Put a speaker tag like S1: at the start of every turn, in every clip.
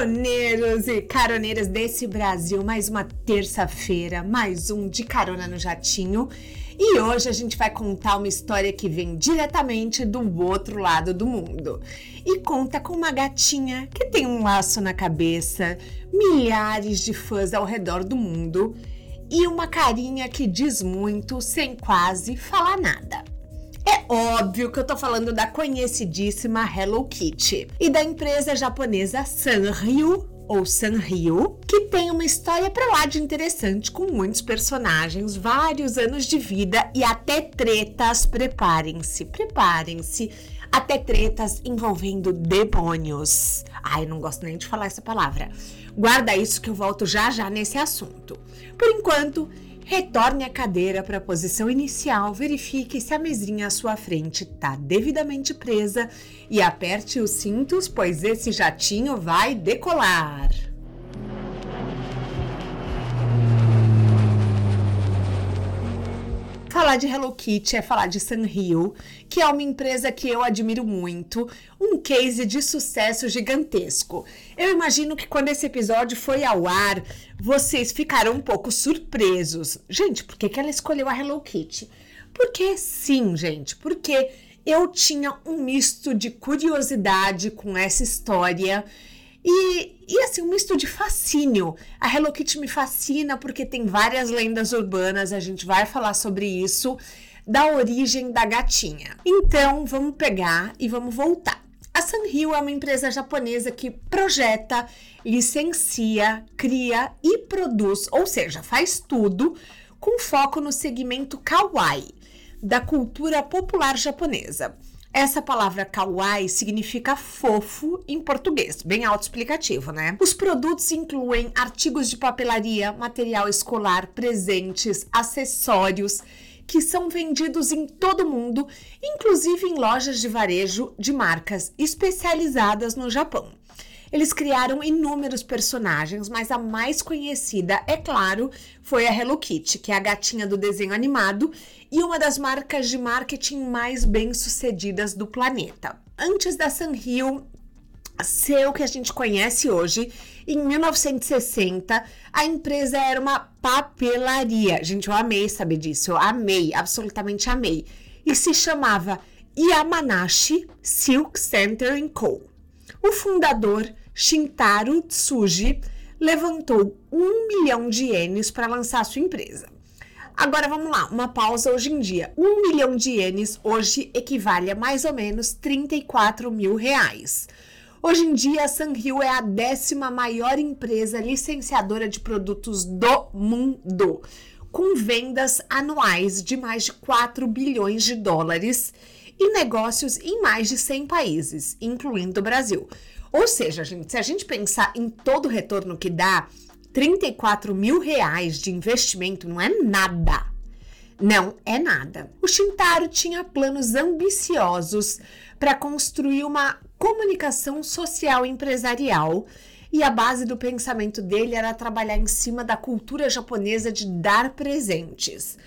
S1: Caroneiros e caroneiras desse Brasil, mais uma terça-feira, mais um de carona no jatinho. E hoje a gente vai contar uma história que vem diretamente do outro lado do mundo. E conta com uma gatinha que tem um laço na cabeça, milhares de fãs ao redor do mundo e uma carinha que diz muito sem quase falar nada. É óbvio que eu tô falando da conhecidíssima Hello Kitty e da empresa japonesa Sanrio ou Sanrio, que tem uma história para lá de interessante com muitos personagens, vários anos de vida e até tretas. Preparem-se, preparem-se. Até tretas envolvendo demônios. Ai, não gosto nem de falar essa palavra. Guarda isso que eu volto já já nesse assunto. Por enquanto, Retorne a cadeira para a posição inicial, verifique se a mesinha à sua frente está devidamente presa e aperte os cintos, pois esse jatinho vai decolar. Falar de Hello Kitty é falar de Sanrio, que é uma empresa que eu admiro muito, um case de sucesso gigantesco. Eu imagino que quando esse episódio foi ao ar, vocês ficaram um pouco surpresos. Gente, por que, que ela escolheu a Hello Kitty? Porque sim, gente, porque eu tinha um misto de curiosidade com essa história e, e assim, um misto de fascínio. A Hello Kitty me fascina porque tem várias lendas urbanas, a gente vai falar sobre isso, da origem da gatinha. Então, vamos pegar e vamos voltar. A Sanrio é uma empresa japonesa que projeta, licencia, cria e produz, ou seja, faz tudo com foco no segmento kawaii, da cultura popular japonesa. Essa palavra kawaii significa fofo em português, bem autoexplicativo, né? Os produtos incluem artigos de papelaria, material escolar, presentes, acessórios que são vendidos em todo o mundo, inclusive em lojas de varejo de marcas especializadas no Japão. Eles criaram inúmeros personagens, mas a mais conhecida, é claro, foi a Hello Kitty, que é a gatinha do desenho animado e uma das marcas de marketing mais bem-sucedidas do planeta. Antes da Sanrio ser o que a gente conhece hoje, em 1960, a empresa era uma papelaria. Gente, eu amei saber disso, eu amei, absolutamente amei. E se chamava Yamanashi Silk Center Co. O fundador Shintaro Tsuji levantou um milhão de ienes para lançar sua empresa. Agora vamos lá, uma pausa hoje em dia. Um milhão de ienes hoje equivale a mais ou menos 34 mil reais. Hoje em dia, a Sanrio é a décima maior empresa licenciadora de produtos do mundo, com vendas anuais de mais de 4 bilhões de dólares e negócios em mais de 100 países, incluindo o Brasil. Ou seja, gente, se a gente pensar em todo o retorno que dá, 34 mil reais de investimento não é nada. Não é nada. O Shintaro tinha planos ambiciosos para construir uma comunicação social empresarial e a base do pensamento dele era trabalhar em cima da cultura japonesa de dar presentes.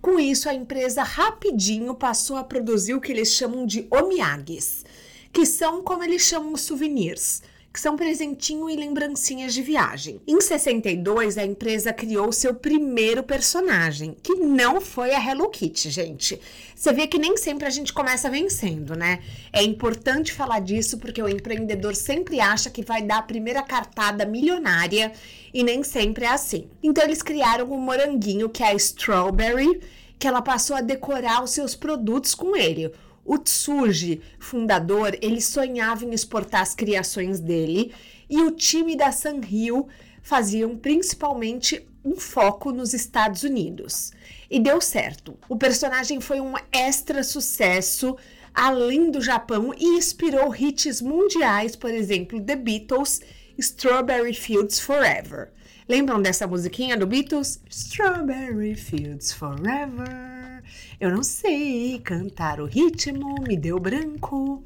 S1: Com isso, a empresa rapidinho passou a produzir o que eles chamam de omiyages, que são como eles chamam souvenirs, que são presentinho e lembrancinhas de viagem. Em 62, a empresa criou seu primeiro personagem, que não foi a Hello Kitty, gente. Você vê que nem sempre a gente começa vencendo, né? É importante falar disso porque o empreendedor sempre acha que vai dar a primeira cartada milionária e nem sempre é assim. Então eles criaram um moranguinho que é a Strawberry, que ela passou a decorar os seus produtos com ele. O Tsuji, fundador, ele sonhava em exportar as criações dele e o time da Sanrio faziam principalmente um foco nos Estados Unidos. E deu certo. O personagem foi um extra sucesso além do Japão e inspirou hits mundiais, por exemplo, The Beatles, Strawberry Fields Forever. Lembram dessa musiquinha do Beatles? Strawberry Fields Forever. Eu não sei cantar o ritmo, me deu branco.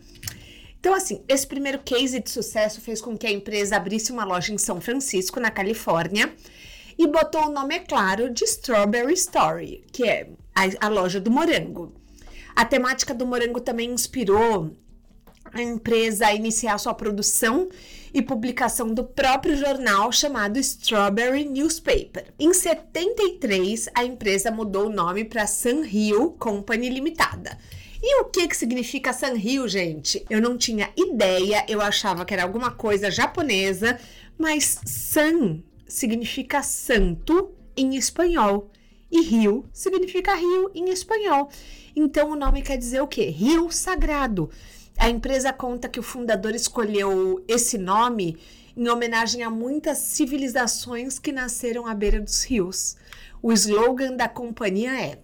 S1: Então, assim, esse primeiro case de sucesso fez com que a empresa abrisse uma loja em São Francisco, na Califórnia, e botou o nome, é claro, de Strawberry Story, que é a, a loja do morango. A temática do morango também inspirou a empresa iniciar sua produção e publicação do próprio jornal chamado Strawberry Newspaper. Em 73, a empresa mudou o nome para Sunhill Company Limitada. E o que que significa Sunhill, gente? Eu não tinha ideia, eu achava que era alguma coisa japonesa, mas Sun significa santo em espanhol e rio significa rio em espanhol. Então o nome quer dizer o quê? Rio sagrado. A empresa conta que o fundador escolheu esse nome em homenagem a muitas civilizações que nasceram à beira dos rios. O slogan da companhia é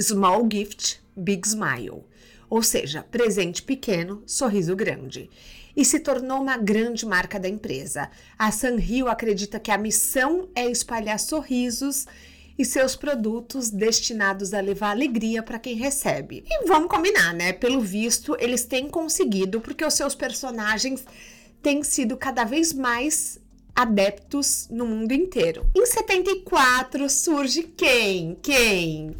S1: Small Gift, Big Smile, ou seja, presente pequeno, sorriso grande. E se tornou uma grande marca da empresa. A Sanrio acredita que a missão é espalhar sorrisos e seus produtos destinados a levar alegria para quem recebe. E vamos combinar, né? Pelo visto, eles têm conseguido, porque os seus personagens têm sido cada vez mais adeptos no mundo inteiro. Em 74 surge quem? Quem?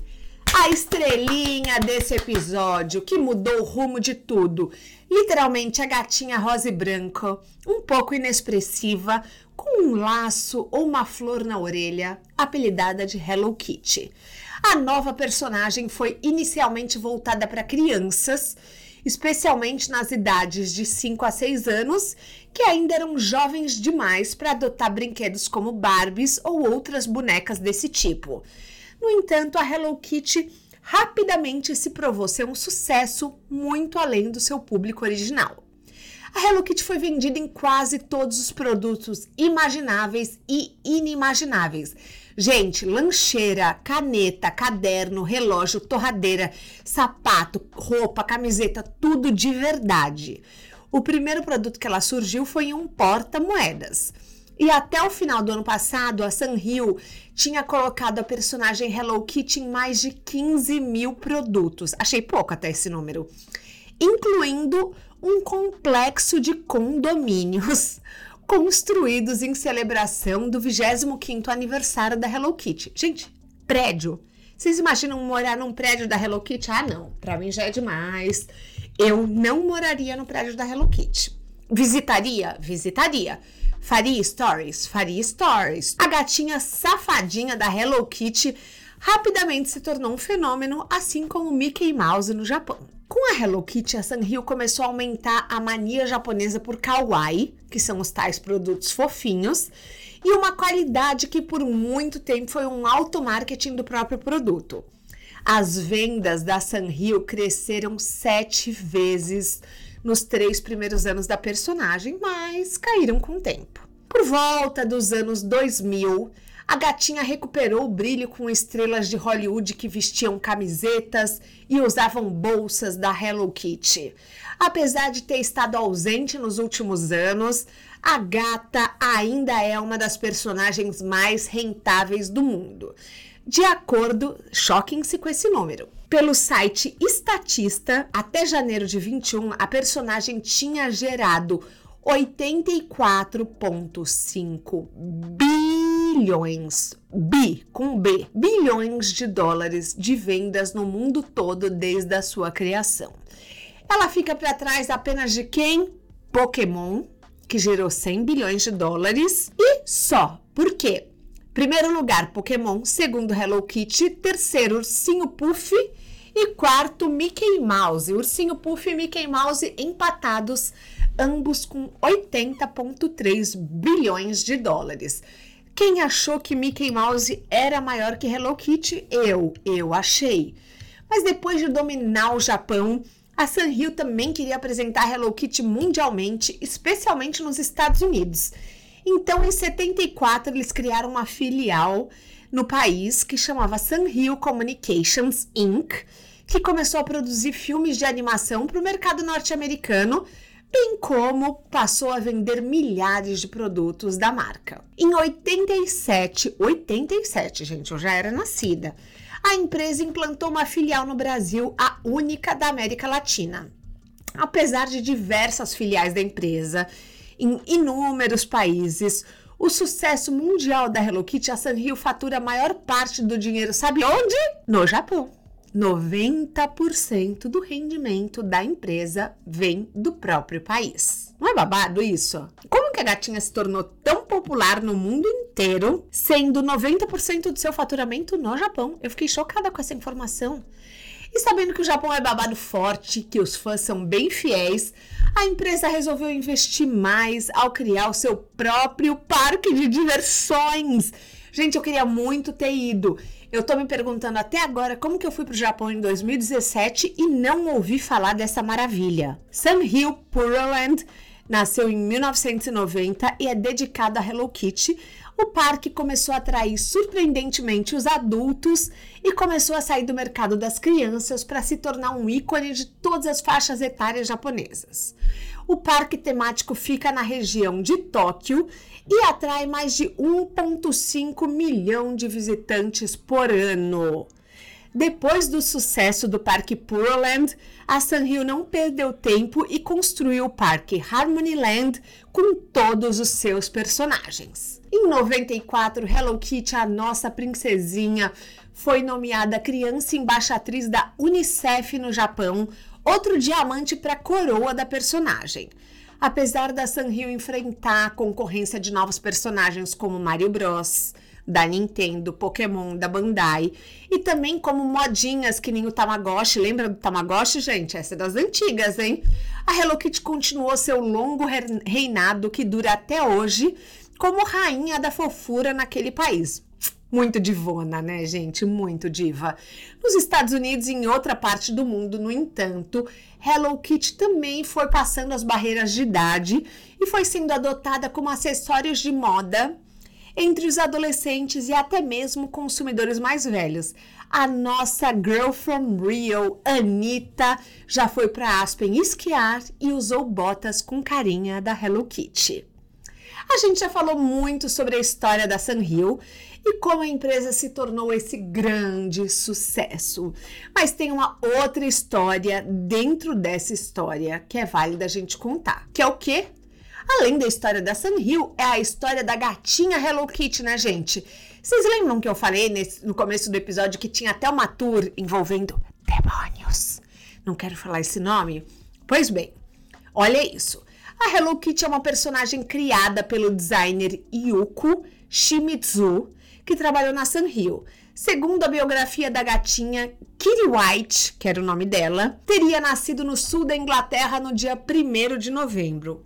S1: A estrelinha desse episódio que mudou o rumo de tudo. Literalmente a gatinha rosa e branca, um pouco inexpressiva, com um laço ou uma flor na orelha, apelidada de Hello Kitty. A nova personagem foi inicialmente voltada para crianças, especialmente nas idades de 5 a 6 anos, que ainda eram jovens demais para adotar brinquedos como Barbies ou outras bonecas desse tipo. No entanto, a Hello Kitty rapidamente se provou ser um sucesso muito além do seu público original. A Hello Kitty foi vendida em quase todos os produtos imagináveis e inimagináveis. Gente, lancheira, caneta, caderno, relógio, torradeira, sapato, roupa, camiseta, tudo de verdade. O primeiro produto que ela surgiu foi um porta-moedas. E até o final do ano passado, a Sanrio tinha colocado a personagem Hello Kitty em mais de 15 mil produtos. Achei pouco até esse número. Incluindo um complexo de condomínios construídos em celebração do 25º aniversário da Hello Kitty. Gente, prédio. Vocês imaginam morar num prédio da Hello Kitty? Ah, não. Para mim já é demais. Eu não moraria no prédio da Hello Kitty. Visitaria? Visitaria. Faria stories? Faria stories. A gatinha safadinha da Hello Kitty rapidamente se tornou um fenômeno, assim como Mickey Mouse no Japão. Com a Hello Kitty, a Sanrio começou a aumentar a mania japonesa por kawaii, que são os tais produtos fofinhos, e uma qualidade que por muito tempo foi um auto-marketing do próprio produto. As vendas da Sanrio cresceram sete vezes nos três primeiros anos da personagem, mas caíram com o tempo. Por volta dos anos 2000, a gatinha recuperou o brilho com estrelas de Hollywood que vestiam camisetas e usavam bolsas da Hello Kitty. Apesar de ter estado ausente nos últimos anos, a gata ainda é uma das personagens mais rentáveis do mundo. De acordo, choquem-se com esse número. Pelo site Estatista, até janeiro de 21, a personagem tinha gerado 84,5 bilhões, bi com B, bilhões de dólares de vendas no mundo todo desde a sua criação. Ela fica para trás apenas de quem? Pokémon, que gerou 100 bilhões de dólares e só. Por quê? Primeiro lugar, Pokémon. Segundo, Hello Kitty. Terceiro, Ursinho Puff. E quarto, Mickey Mouse. Ursinho Puff e Mickey Mouse empatados ambos com 80,3 bilhões de dólares. Quem achou que Mickey Mouse era maior que Hello Kitty? Eu, eu achei. Mas depois de dominar o Japão, a Sanrio também queria apresentar Hello Kitty mundialmente, especialmente nos Estados Unidos. Então, em 74, eles criaram uma filial no país que chamava Sanrio Communications Inc., que começou a produzir filmes de animação para o mercado norte-americano bem como passou a vender milhares de produtos da marca. Em 87, 87, gente, eu já era nascida. A empresa implantou uma filial no Brasil, a única da América Latina. Apesar de diversas filiais da empresa em inúmeros países, o sucesso mundial da Hello Kitty, a Sanrio fatura a maior parte do dinheiro, sabe onde? No Japão. 90% do rendimento da empresa vem do próprio país. Não é babado isso? Como que a gatinha se tornou tão popular no mundo inteiro, sendo 90% do seu faturamento no Japão? Eu fiquei chocada com essa informação. E sabendo que o Japão é babado forte, que os fãs são bem fiéis, a empresa resolveu investir mais ao criar o seu próprio parque de diversões. Gente, eu queria muito ter ido. Eu tô me perguntando até agora como que eu fui pro Japão em 2017 e não ouvi falar dessa maravilha. Hill Puroland nasceu em 1990 e é dedicado a Hello Kitty. O parque começou a atrair surpreendentemente os adultos e começou a sair do mercado das crianças para se tornar um ícone de todas as faixas etárias japonesas. O parque temático fica na região de Tóquio e atrai mais de 1,5 milhão de visitantes por ano. Depois do sucesso do Parque Puroland, a Sanrio não perdeu tempo e construiu o Parque Harmonyland com todos os seus personagens. Em 94, Hello Kitty, a nossa princesinha, foi nomeada criança embaixatriz da Unicef no Japão, outro diamante para a coroa da personagem. Apesar da Sanrio enfrentar a concorrência de novos personagens como Mario Bros, da Nintendo, Pokémon, da Bandai e também como modinhas que nem o Tamagotchi. Lembra do Tamagotchi, gente? Essa é das antigas, hein? A Hello Kitty continuou seu longo reinado que dura até hoje como rainha da fofura naquele país. Muito divona, né, gente? Muito diva. Nos Estados Unidos e em outra parte do mundo, no entanto, Hello Kitty também foi passando as barreiras de idade e foi sendo adotada como acessórios de moda entre os adolescentes e até mesmo consumidores mais velhos. A nossa girl from Rio, Anitta, já foi para Aspen esquiar e usou botas com carinha da Hello Kitty. A gente já falou muito sobre a história da Sanrio e como a empresa se tornou esse grande sucesso. Mas tem uma outra história dentro dessa história que é válida a gente contar, que é o quê? Além da história da Sanrio, é a história da gatinha Hello Kitty, né, gente? Vocês lembram que eu falei nesse, no começo do episódio que tinha até uma tour envolvendo demônios? Não quero falar esse nome? Pois bem, olha isso. A Hello Kitty é uma personagem criada pelo designer Yuko Shimizu, que trabalhou na Sanrio. Segundo a biografia da gatinha, Kitty White, que era o nome dela, teria nascido no sul da Inglaterra no dia 1 de novembro.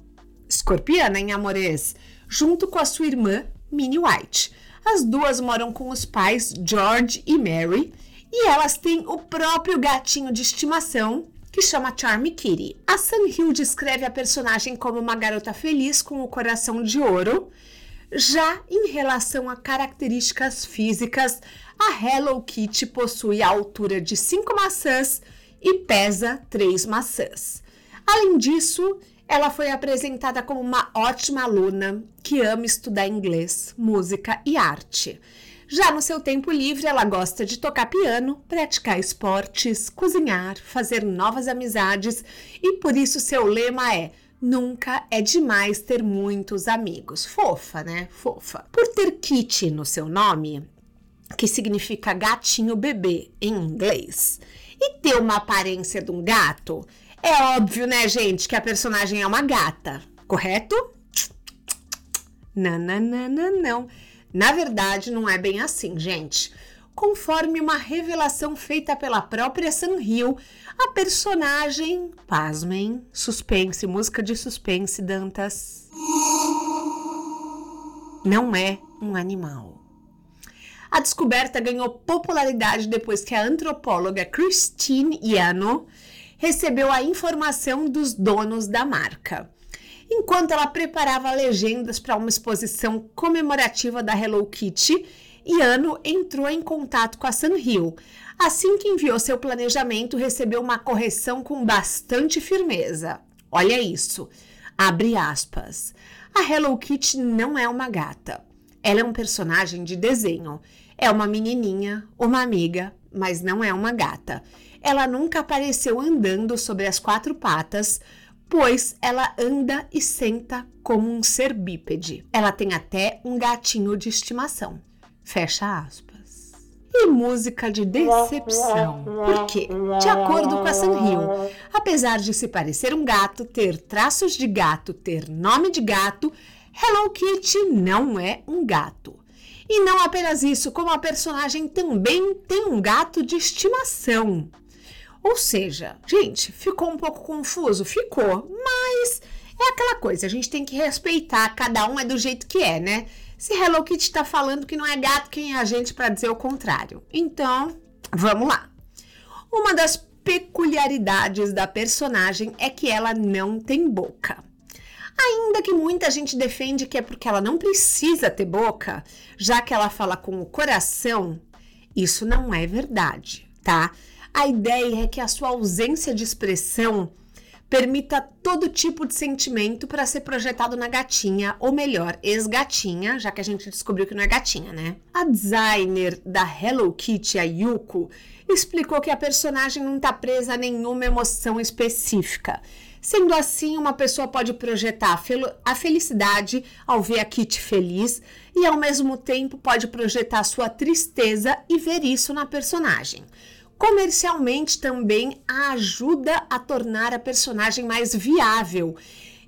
S1: Escorpiana, hein, amores? Junto com a sua irmã, Minnie White. As duas moram com os pais, George e Mary, e elas têm o próprio gatinho de estimação, que chama Charmy Kitty. A Sun Hill descreve a personagem como uma garota feliz com o coração de ouro. Já em relação a características físicas, a Hello Kitty possui a altura de 5 maçãs e pesa 3 maçãs. Além disso, ela foi apresentada como uma ótima aluna que ama estudar inglês, música e arte. Já no seu tempo livre, ela gosta de tocar piano, praticar esportes, cozinhar, fazer novas amizades e por isso seu lema é Nunca é demais ter muitos amigos. Fofa, né? Fofa. Por ter Kitty no seu nome, que significa gatinho bebê em inglês, e ter uma aparência de um gato, é óbvio, né, gente, que a personagem é uma gata, correto? Não, não, não, não, não. Na verdade, não é bem assim, gente. Conforme uma revelação feita pela própria Sanrio, a personagem, pasmem, suspense, música de suspense, Dantas, não é um animal. A descoberta ganhou popularidade depois que a antropóloga Christine Yano recebeu a informação dos donos da marca enquanto ela preparava legendas para uma exposição comemorativa da Hello Kitty, Yano entrou em contato com a Sanrio. Assim que enviou seu planejamento, recebeu uma correção com bastante firmeza. Olha isso. Abre aspas. A Hello Kitty não é uma gata. Ela é um personagem de desenho. É uma menininha, uma amiga, mas não é uma gata. Ela nunca apareceu andando sobre as quatro patas, pois ela anda e senta como um ser bípede. Ela tem até um gatinho de estimação. Fecha aspas. e música de decepção. Por quê? De acordo com a Sanrio, apesar de se parecer um gato, ter traços de gato, ter nome de gato, Hello Kitty não é um gato. E não apenas isso, como a personagem também tem um gato de estimação. Ou seja, gente, ficou um pouco confuso? Ficou, mas é aquela coisa, a gente tem que respeitar, cada um é do jeito que é, né? Se Hello Kitty está falando que não é gato, quem é a gente para dizer o contrário? Então, vamos lá. Uma das peculiaridades da personagem é que ela não tem boca. Ainda que muita gente defende que é porque ela não precisa ter boca, já que ela fala com o coração, isso não é verdade, tá? A ideia é que a sua ausência de expressão permita todo tipo de sentimento para ser projetado na gatinha, ou melhor, ex-gatinha, já que a gente descobriu que não é gatinha, né? A designer da Hello Kitty, a Yuko, explicou que a personagem não está presa a nenhuma emoção específica. Sendo assim, uma pessoa pode projetar a felicidade ao ver a Kitty feliz e, ao mesmo tempo, pode projetar sua tristeza e ver isso na personagem. Comercialmente também ajuda a tornar a personagem mais viável.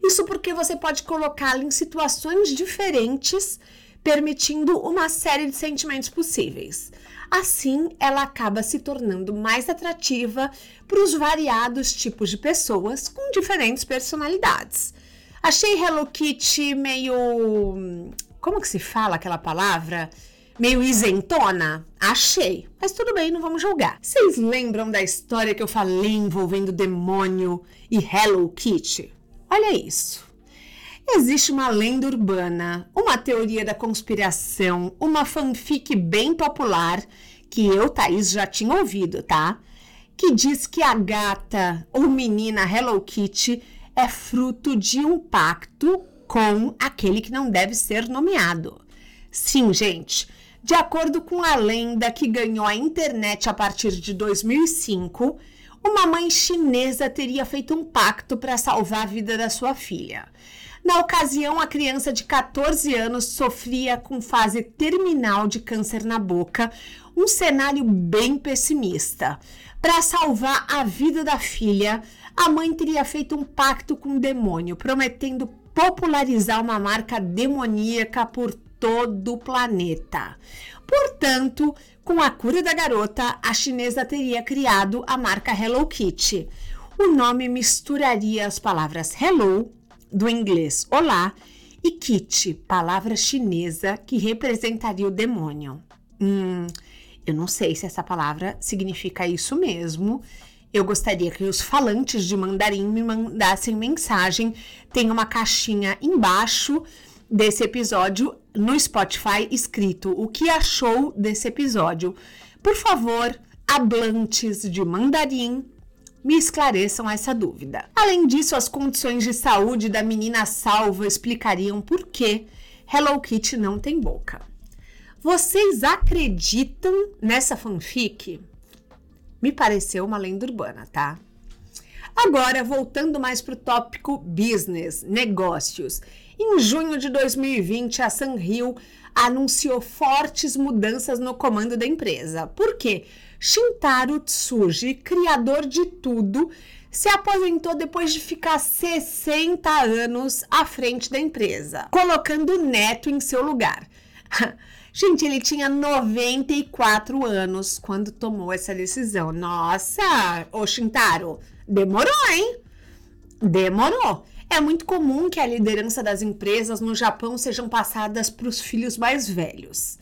S1: Isso porque você pode colocá-la em situações diferentes, permitindo uma série de sentimentos possíveis. Assim, ela acaba se tornando mais atrativa para os variados tipos de pessoas com diferentes personalidades. Achei Hello Kitty meio. Como que se fala aquela palavra? Meio isentona? Achei. Mas tudo bem, não vamos julgar. Vocês lembram da história que eu falei envolvendo demônio e Hello Kitty? Olha isso. Existe uma lenda urbana, uma teoria da conspiração, uma fanfic bem popular que eu, Thaís, já tinha ouvido, tá? Que diz que a gata ou menina Hello Kitty é fruto de um pacto com aquele que não deve ser nomeado. Sim, gente, de acordo com a lenda que ganhou a internet a partir de 2005, uma mãe chinesa teria feito um pacto para salvar a vida da sua filha. Na ocasião, a criança de 14 anos sofria com fase terminal de câncer na boca, um cenário bem pessimista. Para salvar a vida da filha, a mãe teria feito um pacto com o demônio, prometendo popularizar uma marca demoníaca por todo o planeta. Portanto, com a cura da garota, a chinesa teria criado a marca Hello Kitty. O nome misturaria as palavras hello, do inglês olá, e kitty, palavra chinesa que representaria o demônio. Hum, eu não sei se essa palavra significa isso mesmo. Eu gostaria que os falantes de mandarim me mandassem mensagem. Tem uma caixinha embaixo desse episódio no Spotify escrito o que achou desse episódio. Por favor, hablantes de mandarim, me esclareçam essa dúvida. Além disso, as condições de saúde da menina salva explicariam por que Hello Kitty não tem boca. Vocês acreditam nessa fanfic? Me pareceu uma lenda urbana, tá? Agora, voltando mais para o tópico business, negócios. Em junho de 2020, a Sanrio anunciou fortes mudanças no comando da empresa. Por quê? Shintaro Tsuji, criador de tudo, se aposentou depois de ficar 60 anos à frente da empresa, colocando o neto em seu lugar. Gente, ele tinha 94 anos quando tomou essa decisão. Nossa, ô Shintaro, demorou, hein? Demorou. É muito comum que a liderança das empresas no Japão sejam passadas para os filhos mais velhos.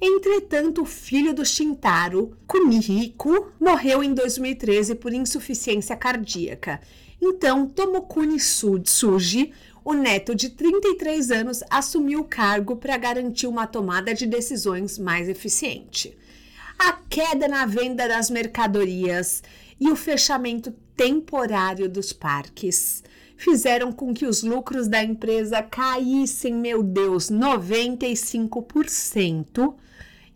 S1: Entretanto, o filho do Shintaro, Kunihiko, morreu em 2013 por insuficiência cardíaca. Então, Tomokuni Tsuji, o neto de 33 anos, assumiu o cargo para garantir uma tomada de decisões mais eficiente. A queda na venda das mercadorias e o fechamento temporário dos parques fizeram com que os lucros da empresa caíssem, meu Deus, 95%.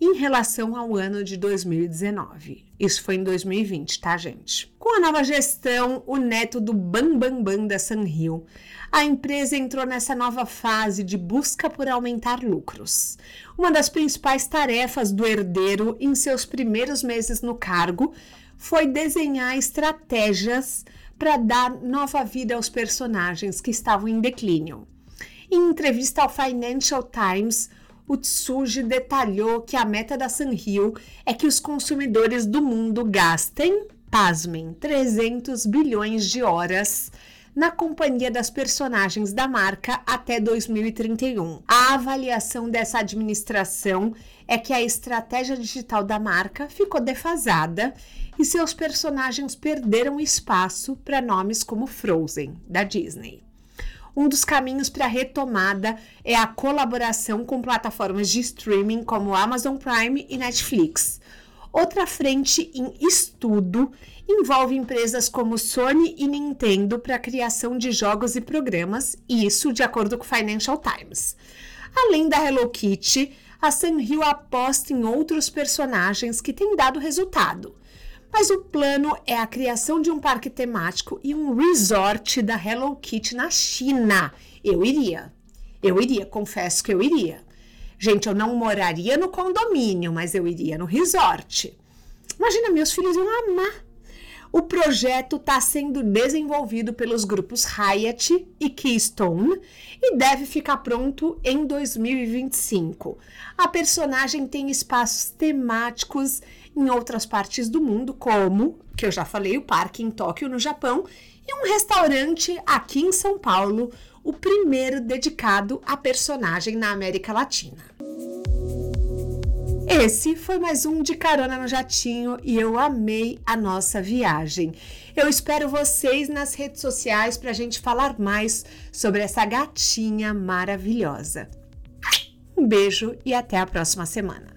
S1: em relação ao ano de 2019. Isso foi em 2020, tá, gente? Com a nova gestão, o neto do Bam Bam Bam da Sunhill, a empresa entrou nessa nova fase de busca por aumentar lucros. Uma das principais tarefas do herdeiro em seus primeiros meses no cargo foi desenhar estratégias para dar nova vida aos personagens que estavam em declínio. Em entrevista ao Financial Times, o Tsuji detalhou que a meta da Sunhill é que os consumidores do mundo gastem, pasmem, 300 bilhões de horas na companhia das personagens da marca até 2031. A avaliação dessa administração é que a estratégia digital da marca ficou defasada e seus personagens perderam espaço para nomes como Frozen, da Disney. Um dos caminhos para retomada é a colaboração com plataformas de streaming como Amazon Prime e Netflix. Outra frente em estudo envolve empresas como Sony e Nintendo para a criação de jogos e programas, isso de acordo com o Financial Times. Além da Hello Kitty, a Sanrio aposta em outros personagens que têm dado resultado. Mas o plano é a criação de um parque temático e um resort da Hello Kitty na China. Eu iria. Eu iria, confesso que eu iria. Gente, eu não moraria no condomínio, mas eu iria no resort. Imagina, meus filhos iam amar. O projeto está sendo desenvolvido pelos grupos Hyatt e Keystone e deve ficar pronto em 2025. A personagem tem espaços temáticos em outras partes do mundo, como, que eu já falei, o parque em Tóquio, no Japão, e um restaurante aqui em São Paulo, o primeiro dedicado a personagem na América Latina. Esse foi mais um de carona no jatinho e eu amei a nossa viagem. Eu espero vocês nas redes sociais para a gente falar mais sobre essa gatinha maravilhosa. Um beijo e até a próxima semana.